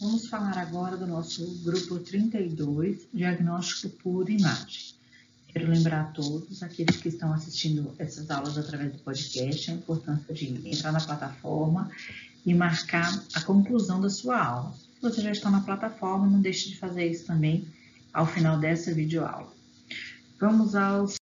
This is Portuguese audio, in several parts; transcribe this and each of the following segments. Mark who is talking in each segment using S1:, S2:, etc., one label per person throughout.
S1: Vamos falar agora do nosso grupo 32, diagnóstico por imagem. Quero lembrar a todos, aqueles que estão assistindo essas aulas através do podcast, a importância de entrar na plataforma e marcar a conclusão da sua aula. Se você já está na plataforma, não deixe de fazer isso também ao final dessa videoaula. Vamos aos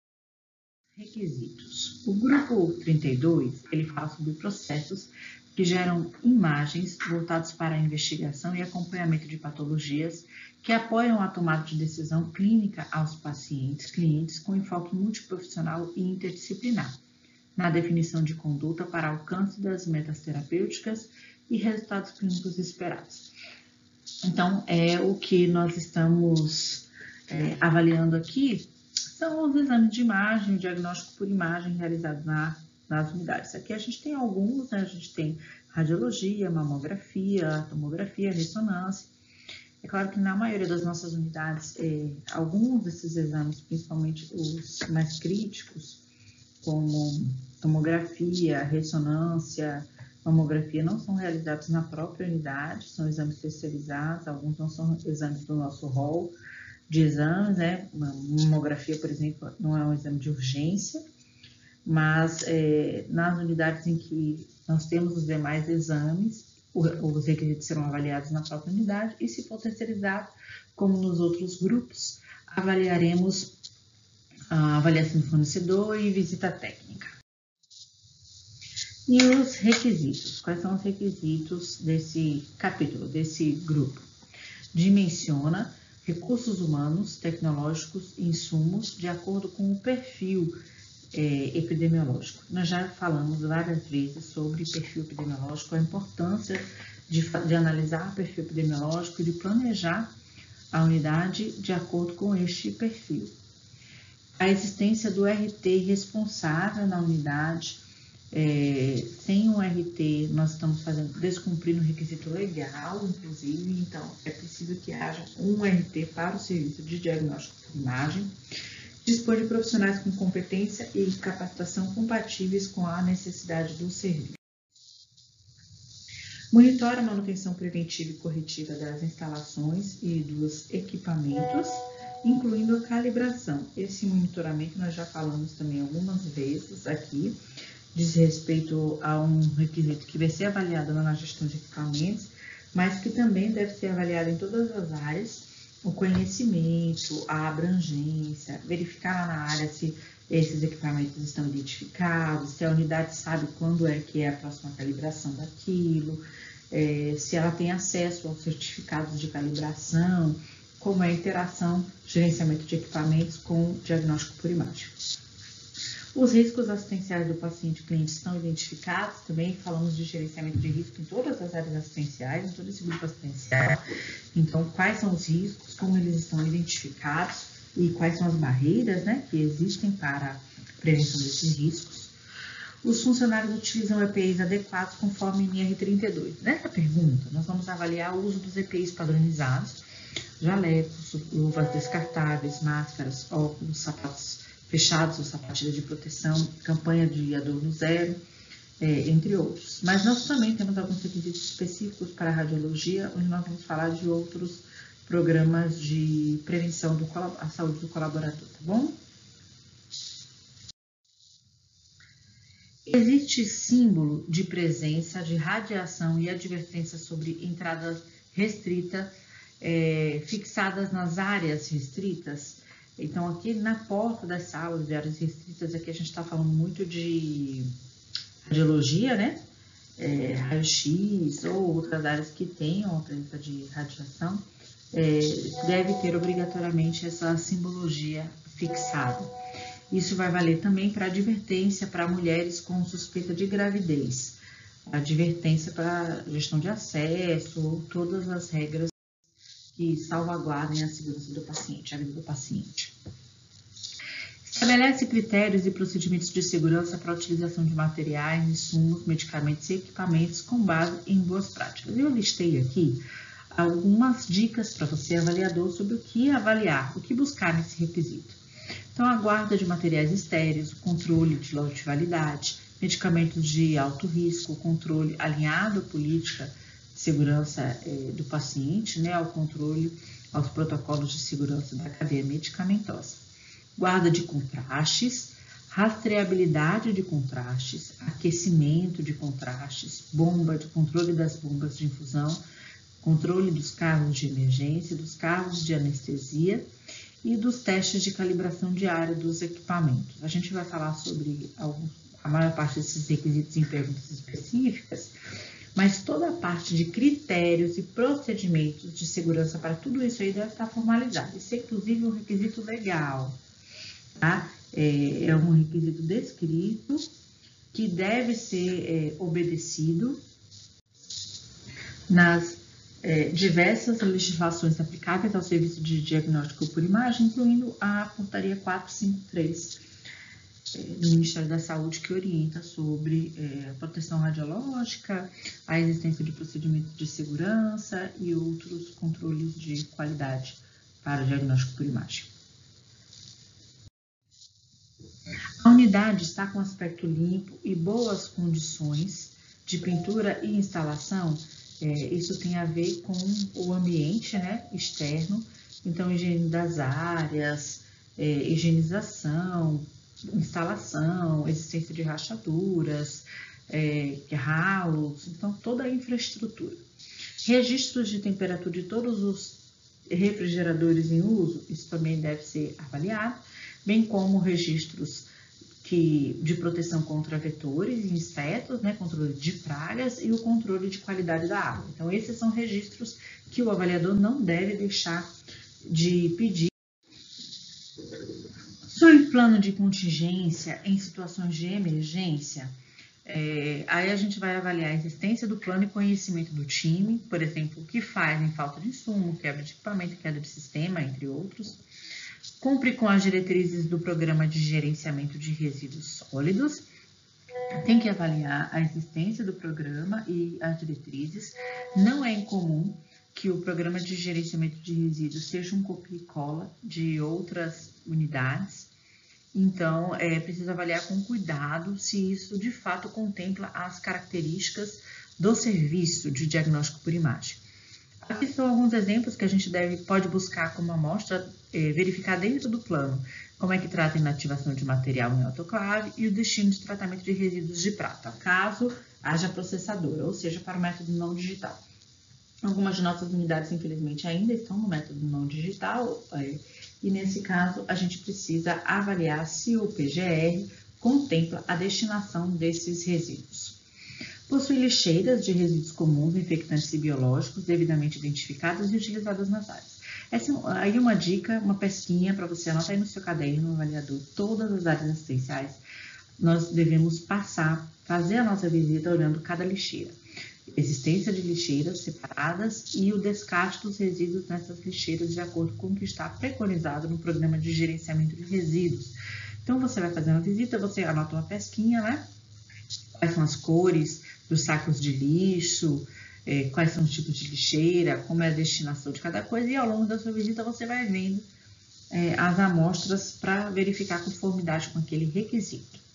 S1: requisitos. O grupo 32, ele fala sobre processos que geram imagens voltadas para a investigação e acompanhamento de patologias que apoiam a tomada de decisão clínica aos pacientes, clientes com enfoque multiprofissional e interdisciplinar, na definição de conduta para alcance das metas terapêuticas e resultados clínicos esperados. Então, é o que nós estamos é, avaliando aqui são os exames de imagem, o diagnóstico por imagem realizado na nas unidades. Aqui a gente tem alguns, né? A gente tem radiologia, mamografia, tomografia, ressonância. É claro que na maioria das nossas unidades, é, alguns desses exames, principalmente os mais críticos, como tomografia, ressonância, mamografia, não são realizados na própria unidade, são exames terceirizados, alguns não são exames do nosso rol de exames, né? Mamografia, por exemplo, não é um exame de urgência, mas é, nas unidades em que nós temos os demais exames, os requisitos serão avaliados na própria unidade e, se for terceirizado, como nos outros grupos, avaliaremos a avaliação do fornecedor e visita técnica. E os requisitos? Quais são os requisitos desse capítulo, desse grupo? Dimensiona recursos humanos, tecnológicos e insumos de acordo com o perfil é, epidemiológico. Nós já falamos várias vezes sobre perfil epidemiológico, a importância de, de analisar o perfil epidemiológico e de planejar a unidade de acordo com este perfil. A existência do RT responsável na unidade, é, sem o RT, nós estamos fazendo, descumprindo o requisito legal, inclusive, então é preciso que haja um RT para o serviço de diagnóstico de imagem dispor de profissionais com competência e capacitação compatíveis com a necessidade do serviço. Monitora a manutenção preventiva e corretiva das instalações e dos equipamentos, incluindo a calibração. Esse monitoramento nós já falamos também algumas vezes aqui, diz respeito a um requisito que vai ser avaliado na gestão de equipamentos, mas que também deve ser avaliado em todas as áreas o conhecimento, a abrangência, verificar lá na área se esses equipamentos estão identificados, se a unidade sabe quando é que é a próxima calibração daquilo, é, se ela tem acesso aos certificados de calibração, como é a interação, gerenciamento de equipamentos com diagnóstico por imagem. Os riscos assistenciais do paciente cliente estão identificados, também falamos de gerenciamento de risco em todas as áreas assistenciais, em todo esse grupo assistencial. Então, quais são os riscos, como eles estão identificados e quais são as barreiras né, que existem para a prevenção desses riscos. Os funcionários utilizam EPIs adequados conforme NR32. Nessa pergunta, nós vamos avaliar o uso dos EPIs padronizados, jalecos, luvas descartáveis, máscaras, óculos, sapatos fechados, ou sapatilha de proteção, campanha de adorno zero, é, entre outros. Mas nós também temos alguns requisitos específicos para a radiologia, onde nós vamos falar de outros programas de prevenção da saúde do colaborador, tá bom? Existe símbolo de presença de radiação e advertência sobre entradas restritas é, fixadas nas áreas restritas então, aqui na porta das salas de áreas restritas, aqui a gente está falando muito de radiologia, né? É, raio-x ou outras áreas que tenham a presença de radiação, é, deve ter obrigatoriamente essa simbologia fixada. Isso vai valer também para advertência para mulheres com suspeita de gravidez, advertência para gestão de acesso, todas as regras que salvaguardem a segurança do paciente, a vida do paciente. Estabelece critérios e procedimentos de segurança para a utilização de materiais, insumos, medicamentos e equipamentos com base em boas práticas. Eu listei aqui algumas dicas para você, avaliador, sobre o que avaliar, o que buscar nesse requisito. Então, a guarda de materiais estéreis, o controle de lote de validade, medicamentos de alto risco, controle alinhado à política segurança é, do paciente, né, ao controle, aos protocolos de segurança da cadeia medicamentosa. Guarda de contrastes, rastreabilidade de contrastes, aquecimento de contrastes, bomba de controle das bombas de infusão, controle dos carros de emergência, dos carros de anestesia e dos testes de calibração diária dos equipamentos. A gente vai falar sobre alguns, a maior parte desses requisitos em perguntas específicas, mas parte de critérios e procedimentos de segurança para tudo isso aí deve estar formalizado. Isso é inclusive um requisito legal, tá? É, é um requisito descrito que deve ser é, obedecido nas é, diversas legislações aplicáveis ao serviço de diagnóstico por imagem, incluindo a portaria 453 é, do Ministério da Saúde que orienta sobre é, a proteção radiológica, a existência de procedimentos de segurança e outros controles de qualidade para o diagnóstico por imagem. A unidade está com aspecto limpo e boas condições de pintura e instalação. É, isso tem a ver com o ambiente né, externo, então higiene das áreas, é, higienização, instalação, existência de rachaduras, é, ralos, então toda a infraestrutura. Registros de temperatura de todos os refrigeradores em uso, isso também deve ser avaliado, bem como registros que, de proteção contra vetores e insetos, né, controle de pragas e o controle de qualidade da água. Então, esses são registros que o avaliador não deve deixar de pedir Sobre plano de contingência em situações de emergência, é, aí a gente vai avaliar a existência do plano e conhecimento do time, por exemplo, o que faz em falta de insumo, quebra de equipamento, queda de sistema, entre outros. Cumpre com as diretrizes do programa de gerenciamento de resíduos sólidos. Tem que avaliar a existência do programa e as diretrizes. Não é incomum que o programa de gerenciamento de resíduos seja um copia e cola de outras unidades. Então, é preciso avaliar com cuidado se isso de fato contempla as características do serviço de diagnóstico por imagem. Aqui são alguns exemplos que a gente deve, pode buscar como amostra, é, verificar dentro do plano como é que trata a inativação de material em autoclave e o destino de tratamento de resíduos de prata, caso haja processadora, ou seja, para o método não digital. Algumas de nossas unidades, infelizmente, ainda estão no método não digital, é, e nesse caso a gente precisa avaliar se o PGR contempla a destinação desses resíduos. Possui lixeiras de resíduos comuns, infectantes e biológicos devidamente identificadas e utilizadas nas áreas. Essa é aí uma dica, uma pesquinha para você anotar aí no seu caderno, no avaliador, todas as áreas assistenciais. Nós devemos passar, fazer a nossa visita olhando cada lixeira existência de lixeiras separadas e o descarte dos resíduos nessas lixeiras de acordo com o que está preconizado no programa de gerenciamento de resíduos. Então, você vai fazer uma visita, você anota uma pesquinha, né? Quais são as cores dos sacos de lixo, é, quais são os tipos de lixeira, como é a destinação de cada coisa, e ao longo da sua visita você vai vendo é, as amostras para verificar a conformidade com aquele requisito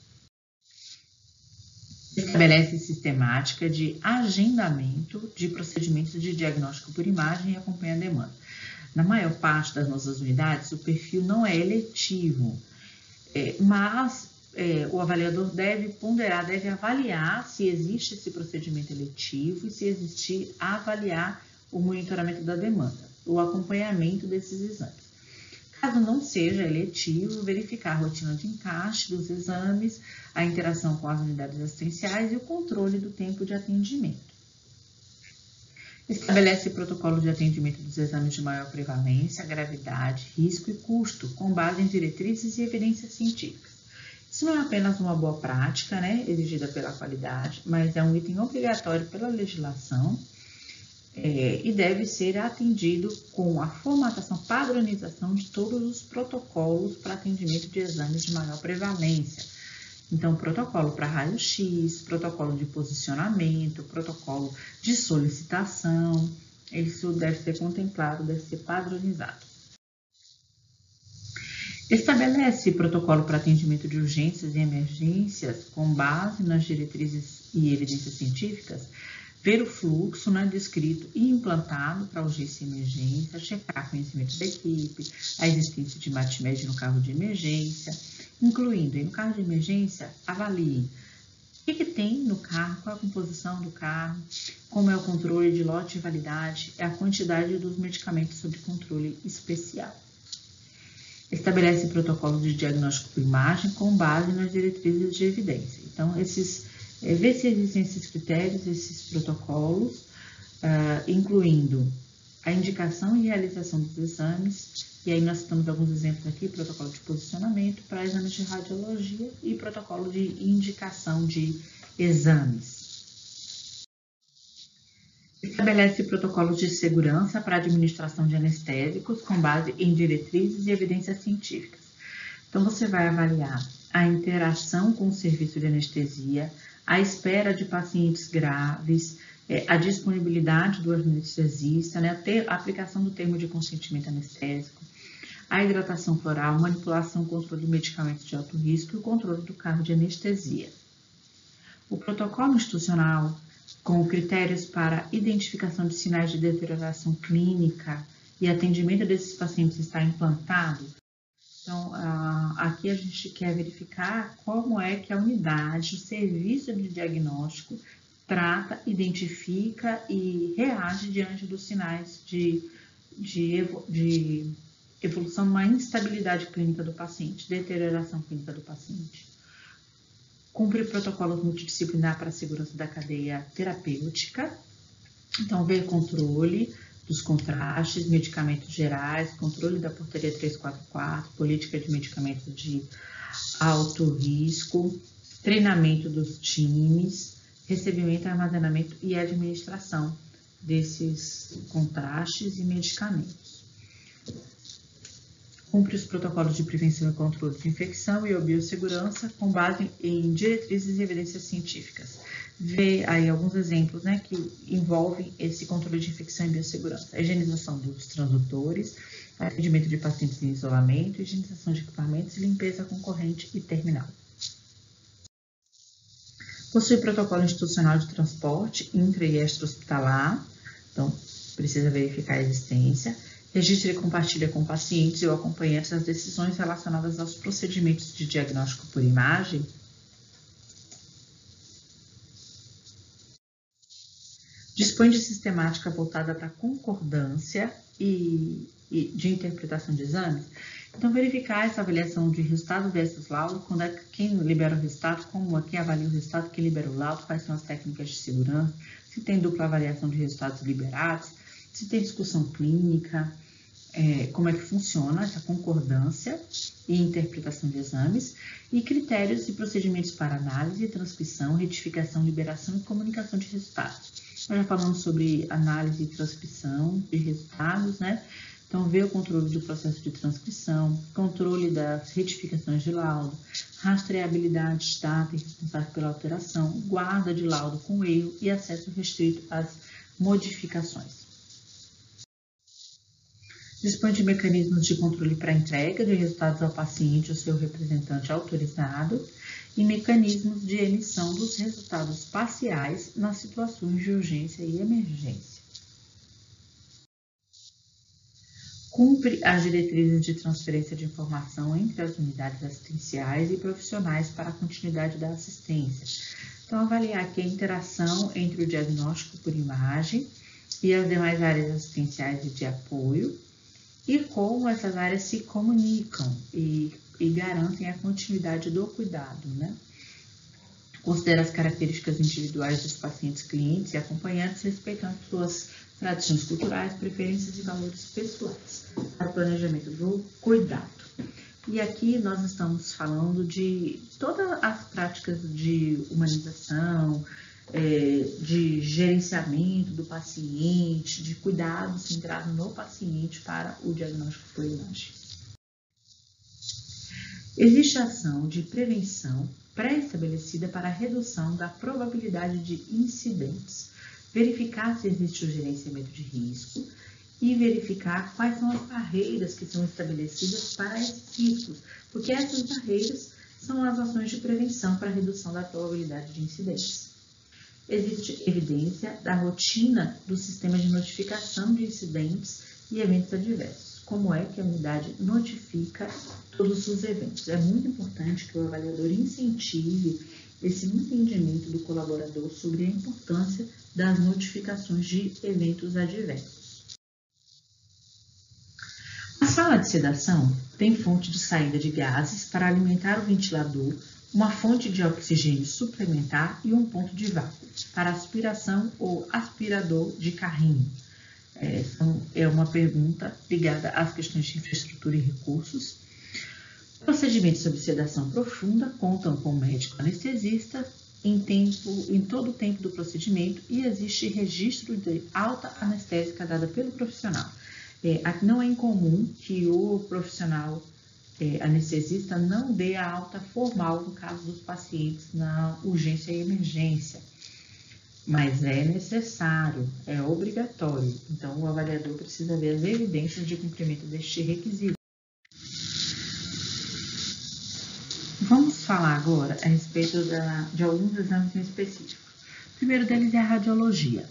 S1: estabelece sistemática de agendamento de procedimentos de diagnóstico por imagem e acompanha a demanda. Na maior parte das nossas unidades, o perfil não é eletivo, é, mas é, o avaliador deve ponderar, deve avaliar se existe esse procedimento eletivo e se existir, avaliar o monitoramento da demanda, o acompanhamento desses exames. Caso não seja eletivo, verificar a rotina de encaixe dos exames, a interação com as unidades assistenciais e o controle do tempo de atendimento. Estabelece protocolo de atendimento dos exames de maior prevalência, gravidade, risco e custo, com base em diretrizes e evidências científicas. Isso não é apenas uma boa prática, né, exigida pela qualidade, mas é um item obrigatório pela legislação é, e deve ser atendido com a formatação, padronização de todos os protocolos para atendimento de exames de maior prevalência. Então, protocolo para raio-x, protocolo de posicionamento, protocolo de solicitação, isso deve ser contemplado, deve ser padronizado. Estabelece protocolo para atendimento de urgências e emergências com base nas diretrizes e evidências científicas ver o fluxo né, descrito e implantado para urgência e emergência, checar conhecimento da equipe, a existência de MATMED no carro de emergência, incluindo no carro de emergência, avalie o que, que, tem no carro, qual é a composição do carro, como é o controle de lote e validade, é a quantidade dos medicamentos sob controle especial. Estabelece protocolo de diagnóstico por imagem com base nas diretrizes de evidência. Então, esses é, ver se existem esses critérios, esses protocolos, uh, incluindo a indicação e realização dos exames, e aí nós temos alguns exemplos aqui, protocolo de posicionamento para exames de radiologia e protocolo de indicação de exames. Estabelece protocolos de segurança para administração de anestésicos com base em diretrizes e evidências científicas. Então, você vai avaliar a interação com o serviço de anestesia, a espera de pacientes graves, é, a disponibilidade do anestesista, né, a, aplicação do termo de consentimento anestésico, a hidratação floral, manipulação, controle de medicamentos de alto risco e o controle do carro de anestesia. O protocolo institucional, com critérios para identificação de sinais de deterioração clínica e atendimento desses pacientes está implantado, então, aqui a gente quer verificar como é que a unidade, o serviço de diagnóstico, trata, identifica e reage diante dos sinais de, de, de evolução, uma instabilidade clínica do paciente, deterioração clínica do paciente. Cumpre protocolos multidisciplinar para a segurança da cadeia terapêutica. Então, ver controle, dos contrastes, medicamentos gerais, controle da portaria 344, política de medicamentos de alto risco, treinamento dos times, recebimento, armazenamento e administração desses contrastes e medicamentos. Cumpre os protocolos de prevenção e controle de infecção e biossegurança com base em diretrizes e evidências científicas ver aí alguns exemplos né, que envolvem esse controle de infecção e biossegurança. A higienização dos transdutores, atendimento de pacientes em isolamento, higienização de equipamentos, limpeza concorrente e terminal. Possui protocolo institucional de transporte intra e extra-hospitalar, então precisa verificar a existência. Registra e compartilha com pacientes e ou acompanhantes as decisões relacionadas aos procedimentos de diagnóstico por imagem dispõe de sistemática voltada para concordância e, e, de interpretação de exames. Então, verificar essa avaliação de resultado versus laudo, quando é quem libera o resultado, como é quem avalia o resultado, quem libera o laudo, quais são as técnicas de segurança, se tem dupla avaliação de resultados liberados, se tem discussão clínica, é, como é que funciona essa concordância e interpretação de exames, e critérios e procedimentos para análise, transcrição, retificação, liberação e comunicação de resultados. Nós já falamos sobre análise e transcrição de resultados, né? Então, ver o controle do processo de transcrição, controle das retificações de laudo, rastreabilidade de data responsável pela alteração, guarda de laudo com erro e acesso restrito às modificações. Dispõe de mecanismos de controle para entrega de resultados ao paciente ou seu representante autorizado e mecanismos de emissão dos resultados parciais nas situações de urgência e emergência. Cumpre as diretrizes de transferência de informação entre as unidades assistenciais e profissionais para a continuidade da assistência. Então, avaliar aqui a interação entre o diagnóstico por imagem e as demais áreas assistenciais e de apoio, e como essas áreas se comunicam e e garantem a continuidade do cuidado, né? Considera as características individuais dos pacientes, clientes e acompanhantes, respeitando suas tradições culturais, preferências e valores pessoais para o planejamento do cuidado. E aqui nós estamos falando de todas as práticas de humanização, é, de gerenciamento do paciente, de cuidado centrado no paciente para o diagnóstico imagem. Existe ação de prevenção pré-estabelecida para a redução da probabilidade de incidentes, verificar se existe o gerenciamento de risco e verificar quais são as barreiras que são estabelecidas para esses riscos, porque essas barreiras são as ações de prevenção para a redução da probabilidade de incidentes. Existe evidência da rotina do sistema de notificação de incidentes e eventos adversos. Como é que a unidade notifica todos os eventos? É muito importante que o avaliador incentive esse entendimento do colaborador sobre a importância das notificações de eventos adversos. A sala de sedação tem fonte de saída de gases para alimentar o ventilador, uma fonte de oxigênio suplementar e um ponto de vácuo para aspiração ou aspirador de carrinho. É, é uma pergunta ligada às questões de infraestrutura e recursos. Procedimentos sob sedação profunda contam com médico anestesista em, tempo, em todo o tempo do procedimento e existe registro de alta anestésica dada pelo profissional. É, não é incomum que o profissional é, anestesista não dê a alta formal no caso dos pacientes na urgência e emergência, mas é necessário, é obrigatório. Então, o avaliador precisa ver as evidências de cumprimento deste requisito. Vamos falar agora a respeito da, de alguns exames específicos. O primeiro deles é a radiologia.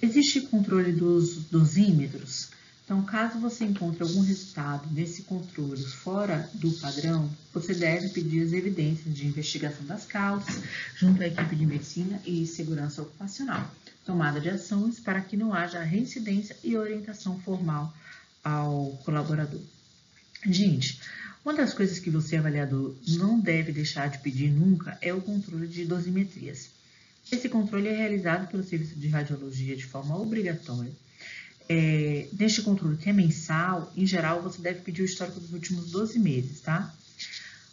S1: Existe controle dos dosímetros então, caso você encontre algum resultado desse controle fora do padrão, você deve pedir as evidências de investigação das causas junto à equipe de medicina e segurança ocupacional, tomada de ações para que não haja reincidência e orientação formal ao colaborador. Gente, uma das coisas que você, avaliador, não deve deixar de pedir nunca é o controle de dosimetrias. Esse controle é realizado pelo Serviço de Radiologia de forma obrigatória é, deste controle, que é mensal, em geral, você deve pedir o histórico dos últimos 12 meses, tá?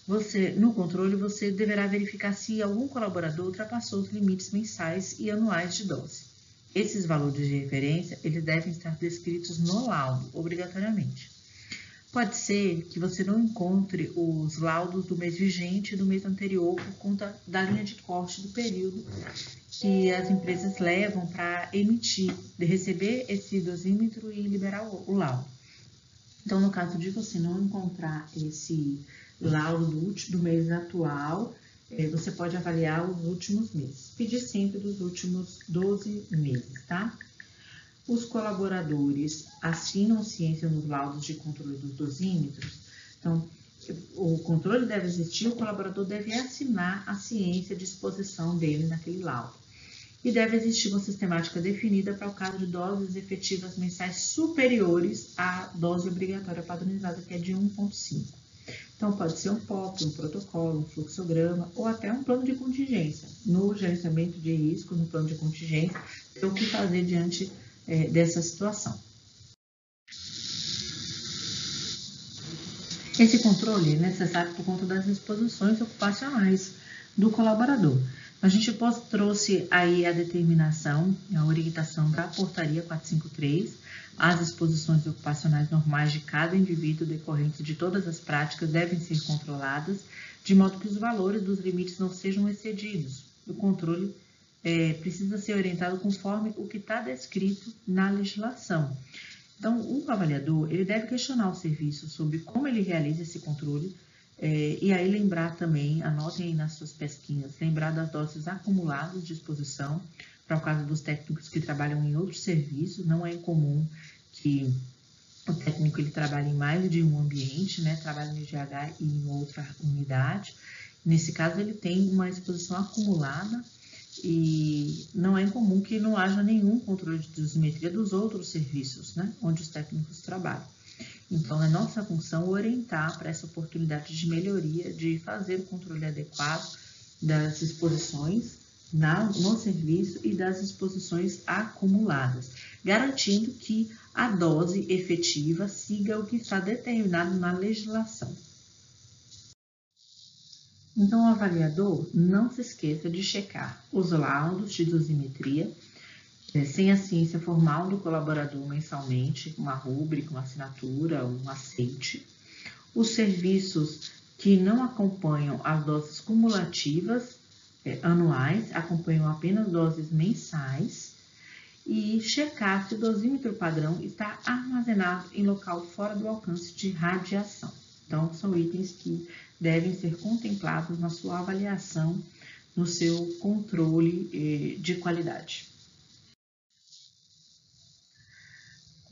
S1: Você, no controle, você deverá verificar se algum colaborador ultrapassou os limites mensais e anuais de dose. Esses valores de referência, eles devem estar descritos no laudo, obrigatoriamente. Pode ser que você não encontre os laudos do mês vigente e do mês anterior por conta da linha de corte do período que as empresas levam para emitir, de receber esse dosímetro e liberar o, o laudo. Então, no caso de você não encontrar esse laudo do, mês atual, eh, você pode avaliar os últimos meses. Pedir sempre dos últimos 12 meses, tá? Os colaboradores assinam ciência nos laudos de controle dos dosímetros. Então, o controle deve existir, o colaborador deve assinar a ciência de exposição dele naquele laudo. E deve existir uma sistemática definida para o caso de doses efetivas mensais superiores à dose obrigatória padronizada, que é de 1,5. Então, pode ser um POP, um protocolo, um fluxograma ou até um plano de contingência. No gerenciamento de risco, no plano de contingência, ter o que fazer diante é, dessa situação. Esse controle é necessário por conta das exposições ocupacionais do colaborador. A gente trouxe aí a determinação, a orientação da portaria 453, as exposições ocupacionais normais de cada indivíduo decorrentes de todas as práticas devem ser controladas, de modo que os valores dos limites não sejam excedidos. O controle é, precisa ser orientado conforme o que está descrito na legislação. Então, o avaliador ele deve questionar o serviço sobre como ele realiza esse controle é, e aí lembrar também, anotem aí nas suas pesquinhas, lembrar das doses acumuladas de exposição para o caso dos técnicos que trabalham em outros serviços. Não é incomum que o técnico ele trabalhe em mais de um ambiente, né? Trabalha no IGH e em outra unidade. Nesse caso, ele tem uma exposição acumulada e não é incomum que não haja nenhum controle de dosimetria dos outros serviços, né, onde os técnicos trabalham. Então, é nossa função orientar para essa oportunidade de melhoria, de fazer o controle adequado das exposições na, no serviço e das exposições acumuladas, garantindo que a dose efetiva siga o que está determinado na legislação. Então, o avaliador não se esqueça de checar os laudos de dosimetria, é, sem a ciência formal do colaborador mensalmente, uma rúbrica, uma assinatura, um aceite. Os serviços que não acompanham as doses cumulativas é, anuais, acompanham apenas doses mensais. E checar se o dosímetro padrão está armazenado em local fora do alcance de radiação. Então, são itens que devem ser contemplados na sua avaliação no seu controle eh, de qualidade.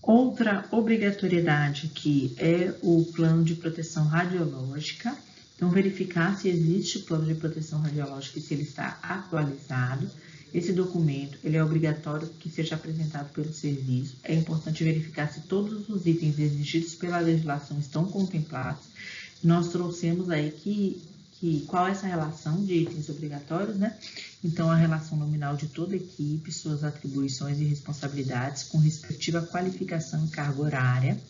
S1: Outra obrigatoriedade que é o plano de proteção radiológica. Então, verificar se existe plano de proteção radiológica e se ele está atualizado. Esse documento ele é obrigatório que seja apresentado pelo serviço. É importante verificar se todos os itens exigidos pela legislação estão contemplados. Nós trouxemos aí que que qual é essa relação de itens obrigatórios, né? Então, a relação nominal de toda a equipe, suas atribuições e responsabilidades, com respectiva qualificação e carga horária,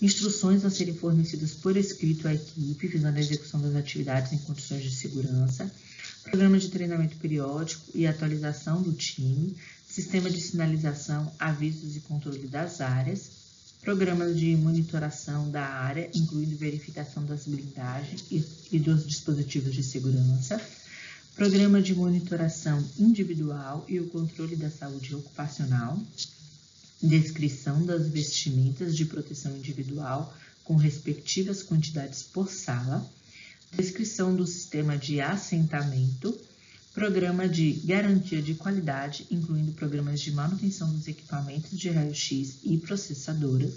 S1: instruções a serem fornecidas por escrito à equipe, visando a execução das atividades em condições de segurança, programa de treinamento periódico e atualização do time, sistema de sinalização, avisos e controle das áreas, programas de monitoração da área, incluindo verificação das blindagens e, dos dispositivos de segurança, programa de monitoração individual e o controle da saúde ocupacional, descrição das vestimentas de proteção individual com respectivas quantidades por sala, descrição do sistema de assentamento, programa de garantia de qualidade, incluindo programas de manutenção dos equipamentos de raio-x e processadoras,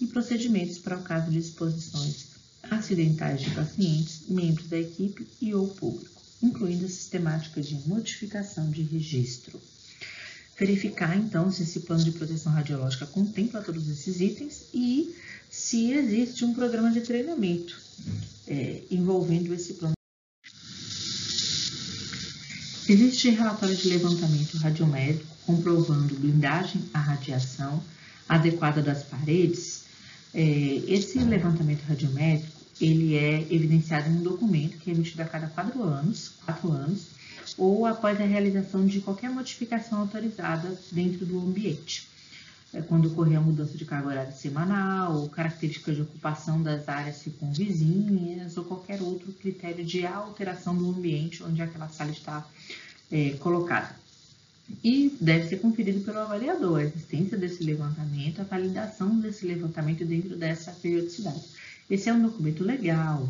S1: e procedimentos para o caso de exposições acidentais de pacientes, membros da equipe e ou público, incluindo a sistemática de notificação de registro. Verificar, então, se esse plano de proteção radiológica contempla todos esses itens e se existe um programa de treinamento é, envolvendo esse plano Existe relatório de levantamento radiométrico comprovando blindagem à radiação adequada das paredes. É, esse levantamento radiométrico ele é evidenciado em um documento que é emitido a cada quatro anos, quatro anos, ou após a realização de qualquer modificação autorizada dentro do ambiente. É quando ocorrer a mudança de carga horária semanal, ou características de ocupação das áreas circunvizinhas, ou qualquer outro critério de alteração do ambiente onde aquela sala está é, colocada. E deve ser conferido pelo avaliador a existência desse levantamento, a validação desse levantamento dentro dessa periodicidade. Esse é um documento legal,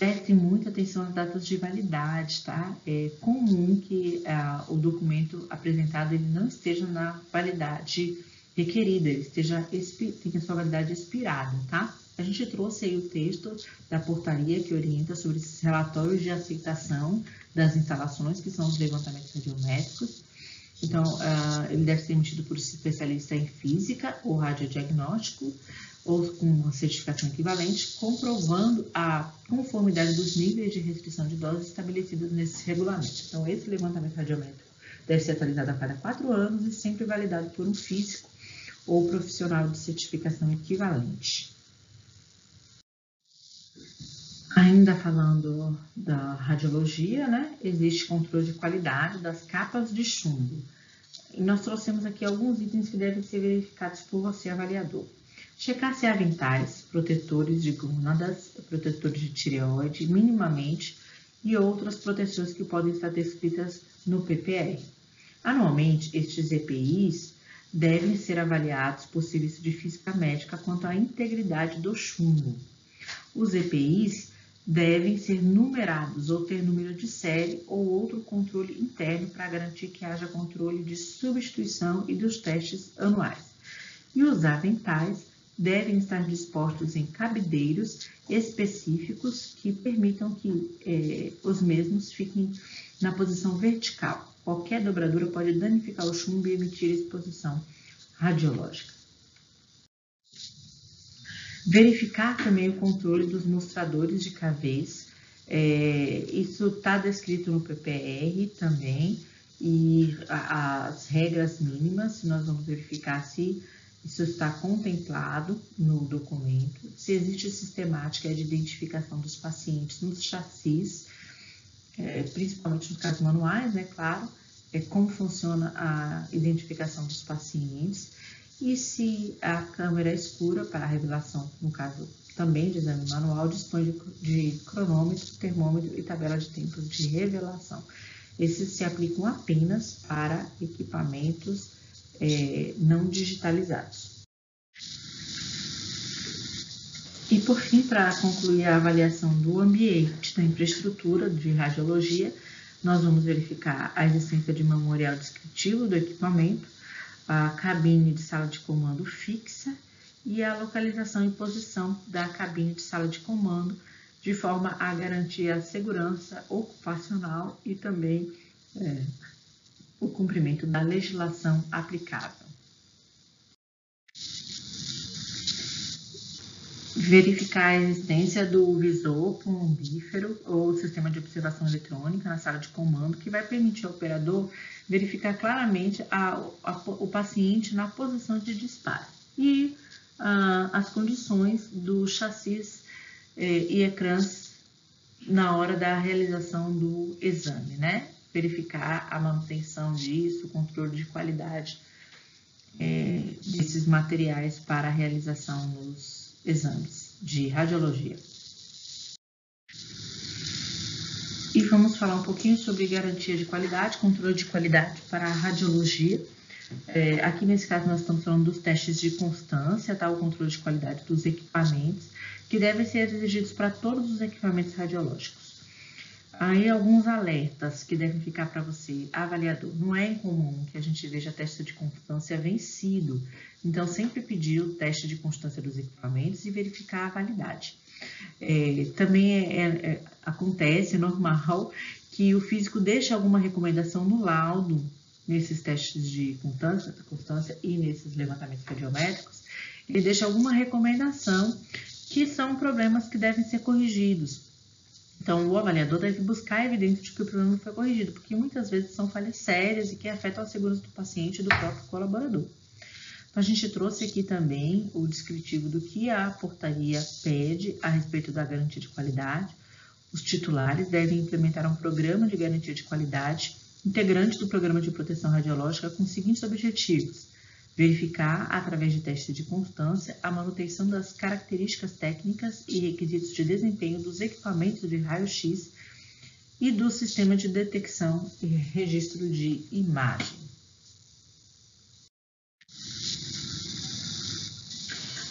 S1: preste muita atenção às datas de validade, tá? É comum que ah, o documento apresentado ele não esteja na validade requerida, ele esteja a sua validade expirada, tá? A gente trouxe aí o texto da portaria que orienta sobre esses relatórios de aceitação das instalações, que são os levantamentos radiométricos. Então, uh, ele deve ser emitido por especialista em física ou radiodiagnóstico, ou com uma certificação equivalente, comprovando a conformidade dos níveis de restrição de doses estabelecidos nesses regulamentos. Então, esse levantamento radiométrico deve ser atualizado a cada quatro anos e sempre validado por um físico ou profissional de certificação equivalente. Ainda falando da radiologia, né, existe controle de qualidade das capas de chumbo. E nós trouxemos aqui alguns itens que devem ser verificados por você, avaliador. Checar se há aventais, protetores de gônadas, protetores de tireoide, minimamente, e outras proteções que podem estar descritas no PPR. Anualmente, estes EPIs devem ser avaliados por serviço de física médica quanto à integridade do chumbo. Os EPIs devem ser numerados ou ter número de série ou outro controle interno para garantir que haja controle de substituição e dos testes anuais. E os aventais devem estar dispostos em cabideiros específicos que permitam que eh, os mesmos fiquem na posição vertical. Qualquer dobradura pode danificar o chumbo e emitir exposição radiológica. Verificar também o controle dos mostradores de KVs. É, isso está descrito no PPR também, e as regras mínimas, nós vamos verificar se isso está contemplado no documento, se existe sistemática de identificação dos pacientes nos chassis, é, principalmente nos casos manuais, né, claro, é, como funciona a identificação dos pacientes, e se a câmera é escura para a revelação, no caso também de exame manual, dispõe de, de cronômetro, termômetro e tabela de tempos de revelação. Esses se aplicam apenas para equipamentos é, não digitalizados. E por fim, para concluir a avaliação do ambiente da infraestrutura de radiologia, nós vamos verificar a existência de memorial descritivo do equipamento, a cabine de sala de comando fixa e a localização e posição da cabine de sala de comando, de forma a garantir a segurança ocupacional e também é, o cumprimento da legislação aplicável. Verificar a existência do visor plombífero ou sistema de observação eletrônica na sala de comando, que vai permitir ao operador verificar claramente a, a, o paciente na posição de disparo e uh, as condições do chassis eh, e ecrãs na hora da realização do exame, né? Verificar a manutenção disso, o controle de qualidade eh, desses materiais para a realização nos exames de radiologia. E vamos falar um pouquinho sobre garantia de qualidade, controle de qualidade para a radiologia. É, aqui nesse caso nós estamos falando dos testes de constância, tá? o controle de qualidade dos equipamentos, que devem ser exigidos para todos os equipamentos radiológicos. Aí alguns alertas que devem ficar para você, avaliador. Não é incomum que a gente veja teste de constância vencido. Então, sempre pedir o teste de constância dos equipamentos e verificar a validade. É, também é, é, é acontece, normal, que o físico deixe alguma recomendação no laudo, nesses testes de constância, constância e nesses levantamentos radiométricos, ele deixa alguma recomendação que são problemas que devem ser corrigidos. Então, o avaliador deve buscar evidência de que o problema foi corrigido, porque muitas vezes são falhas sérias e que afetam a segurança do paciente e do próprio colaborador. Então, a gente trouxe aqui também o descritivo do que a portaria pede a respeito da garantia de qualidade. Os titulares devem implementar um programa de garantia de qualidade integrante do programa de proteção radiológica com os seguintes objetivos: verificar, através de testes de constância, a manutenção das características técnicas e requisitos de desempenho dos equipamentos de raio-x e do sistema de detecção e registro de imagem.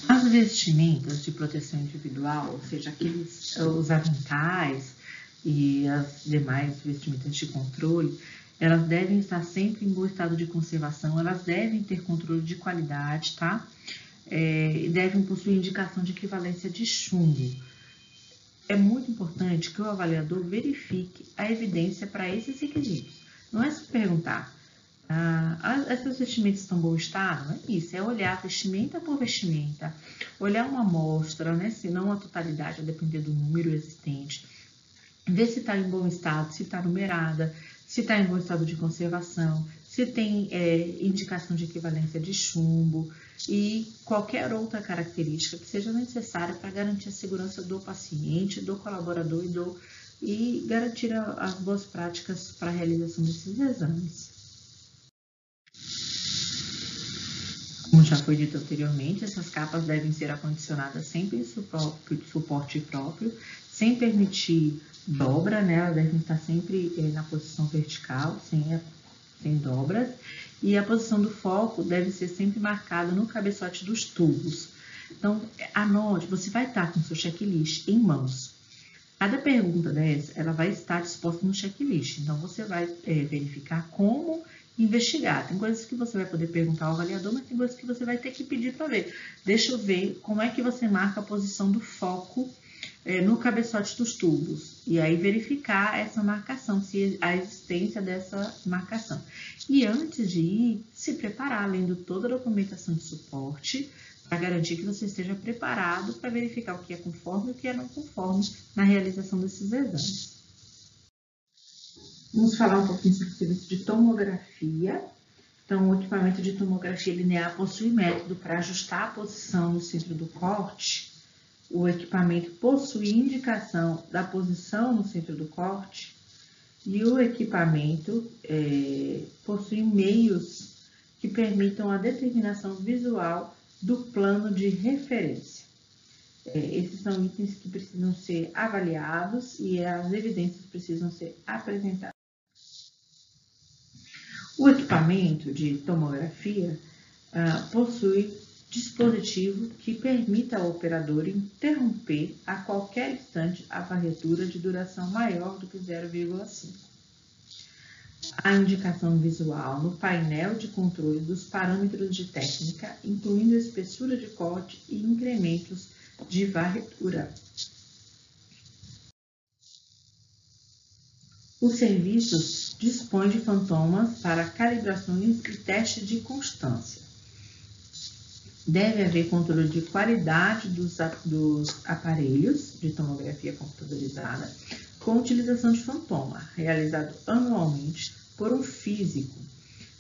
S1: As vestimentas de proteção individual, ou seja, aqueles os aventais e as demais vestimentas de controle, elas devem estar sempre em bom estado de conservação, elas devem ter controle de qualidade, tá? É, devem possuir indicação de equivalência de chumbo. É muito importante que o avaliador verifique a evidência para esses requisitos. Não é se perguntar, ah, essas vestimentas estão em bom estado? Não é isso, é olhar vestimenta por vestimenta, olhar uma amostra, né, se não a totalidade, a depender do número existente, ver se está em bom estado, se está numerada, se está em bom estado de conservação, se tem é, indicação de equivalência de chumbo e qualquer outra característica que seja necessária para garantir a segurança do paciente, do colaborador e, do, e garantir as boas práticas para a realização desses exames. Como já foi dito anteriormente, essas capas devem ser acondicionadas sempre em suporte próprio, sem permitir dobra, né? Elas devem estar sempre eh, na posição vertical, sem, sem dobras. E a posição do foco deve ser sempre marcada no cabeçote dos tubos. Então, anote, você vai estar com seu checklist em mãos. Cada pergunta dessa, ela vai estar disposta no checklist. Então, você vai é, verificar como investigar. Tem coisas que você vai poder perguntar ao avaliador, mas tem coisas que você vai ter que pedir para ver. Deixa eu ver como é que você marca a posição do foco é, no cabeçote dos tubos e aí verificar essa marcação, se a existência dessa marcação. E antes de ir, se preparar, lendo toda a documentação de suporte, para garantir que você esteja preparado para verificar o que é conforme e o que é não conforme na realização desses exames. Vamos falar um pouquinho sobre o serviço de tomografia. Então, o equipamento de tomografia linear possui método para ajustar a posição no centro do corte o equipamento possui indicação da posição no centro do corte e o equipamento é, possui meios que permitam a determinação visual do plano de referência. É, esses são itens que precisam ser avaliados e as evidências precisam ser apresentadas. O equipamento de tomografia ah, possui dispositivo que permita ao operador interromper a qualquer instante a varredura de duração maior do que 0,5. a indicação visual no painel de controle dos parâmetros de técnica, incluindo espessura de corte e incrementos de varredura. Os serviços dispõem de fantomas para calibrações e teste de constância. Deve haver controle de qualidade dos, dos aparelhos de tomografia computadorizada com utilização de fantoma, realizado anualmente por um físico.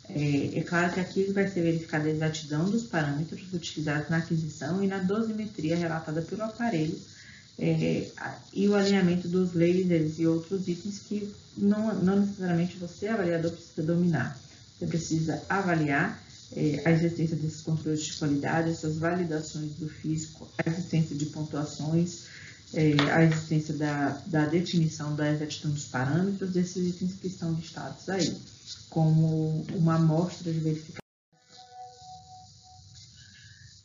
S1: É, é, claro que aqui vai ser verificada a exatidão dos parâmetros utilizados na aquisição e na dosimetria relatada pelo aparelho é, e o alinhamento dos lasers e outros itens que não, não necessariamente você, avaliador, precisa dominar. Você precisa avaliar é, a existência desses controles de qualidade, essas validações do físico, a existência de pontuações, é, a existência da, da definição da exatidão dos parâmetros desses itens que estão listados aí, como uma amostra de verificação.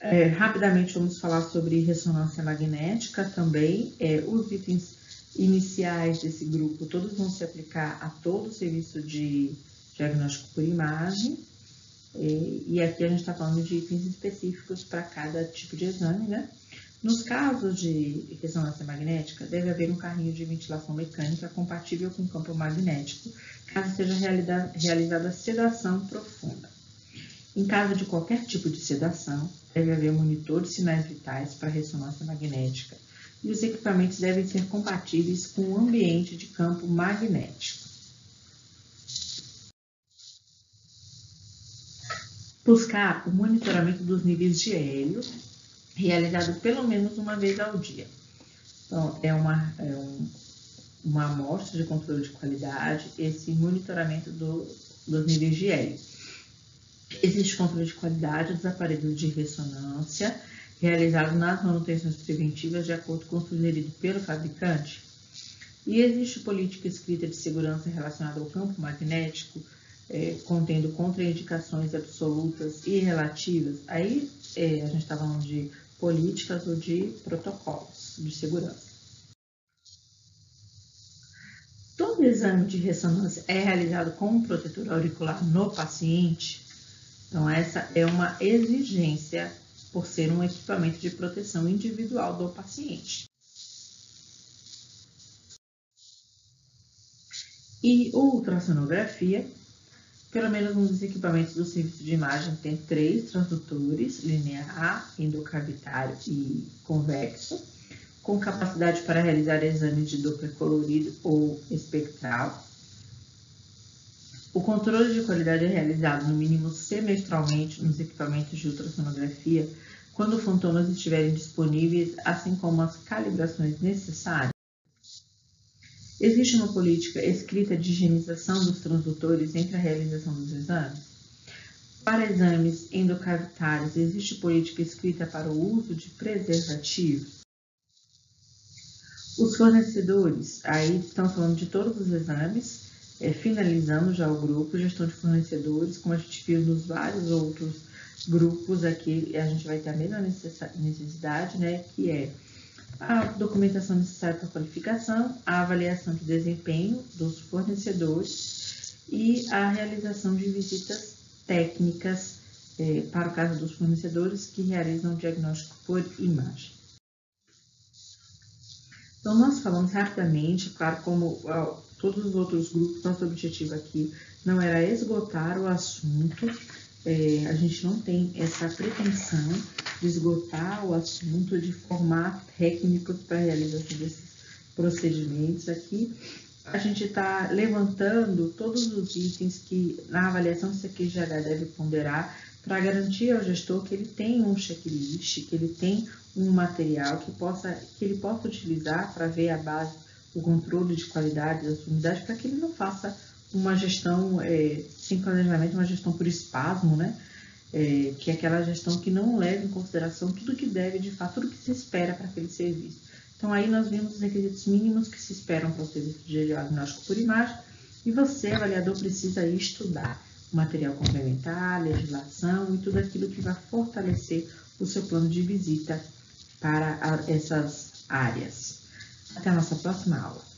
S1: É, rapidamente vamos falar sobre ressonância magnética também. É, os itens iniciais desse grupo, todos vão se aplicar a todo o serviço de diagnóstico por imagem. E aqui a gente está falando de itens específicos para cada tipo de exame, né? Nos casos de ressonância magnética, deve haver um carrinho de ventilação mecânica compatível com campo magnético, caso seja realizada sedação profunda. Em caso de qualquer tipo de sedação, deve haver monitor de sinais vitais para ressonância magnética e os equipamentos devem ser compatíveis com o ambiente de campo magnético. Buscar o monitoramento dos níveis de hélio realizado pelo menos uma vez ao dia. Então, é uma, é um, uma amostra de controle de qualidade, esse monitoramento do, dos níveis de hélio. Existe controle de qualidade dos aparelhos de ressonância, realizado nas manutenções preventivas de acordo com o sugerido pelo fabricante. E existe política escrita de segurança relacionada ao campo magnético, é, contendo contraindicações absolutas e relativas. Aí é, a gente está falando de políticas ou de protocolos de segurança. Todo exame de ressonância é realizado com um protetor auricular no paciente, então essa é uma exigência por ser um equipamento de proteção individual do paciente. E ultrassonografia pelo menos um dos equipamentos do serviço de imagem tem três transdutores, linear, endocavitário e convexo, com capacidade para realizar exames de Doppler colorido ou espectral. O controle de qualidade é realizado no mínimo semestralmente nos equipamentos de ultrassonografia, quando fantomas estiverem disponíveis, assim como as calibrações necessárias. Existe uma política escrita de higienização dos transdutores entre a realização dos exames? Para exames endocavitários, existe política escrita para o uso de preservativos? Os fornecedores, aí estão falando de todos os exames, é, finalizando já o grupo, gestão de fornecedores, como a gente viu nos vários outros grupos aqui, a gente vai ter a mesma necessidade, né, que é a documentação necessária para qualificação, a avaliação de desempenho dos fornecedores e a realização de visitas técnicas é, para o caso dos fornecedores que realizam o diagnóstico por imagem. Então, nós falamos rapidamente, claro, como ó, todos os outros grupos, nosso objetivo aqui não era esgotar o assunto, é, a gente não tem essa pretensão de esgotar o assunto, de formar técnicos para a realização desses procedimentos aqui. A gente está levantando todos os itens que na avaliação do CQGH deve ponderar para garantir ao gestor que ele tem um checklist, que ele tem um material que, possa, que ele possa utilizar para ver a base, o controle de qualidade da sua unidade, para que ele não faça uma gestão é, sem planejamento, uma gestão por espasmo, né? É, que é aquela gestão que não leva em consideração tudo que deve, de fato, tudo que se espera para aquele serviço. Então, aí nós vimos os requisitos mínimos que se esperam para o serviço de diagnóstico por imagem e você, avaliador, precisa estudar o material complementar, legislação e tudo aquilo que vai fortalecer o seu plano de visita para essas áreas. Até a nossa próxima aula.